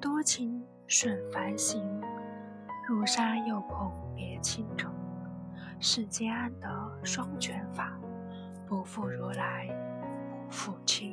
多情损繁行，入沙又恐别倾城。世间安得双全法？不负如来，不负卿。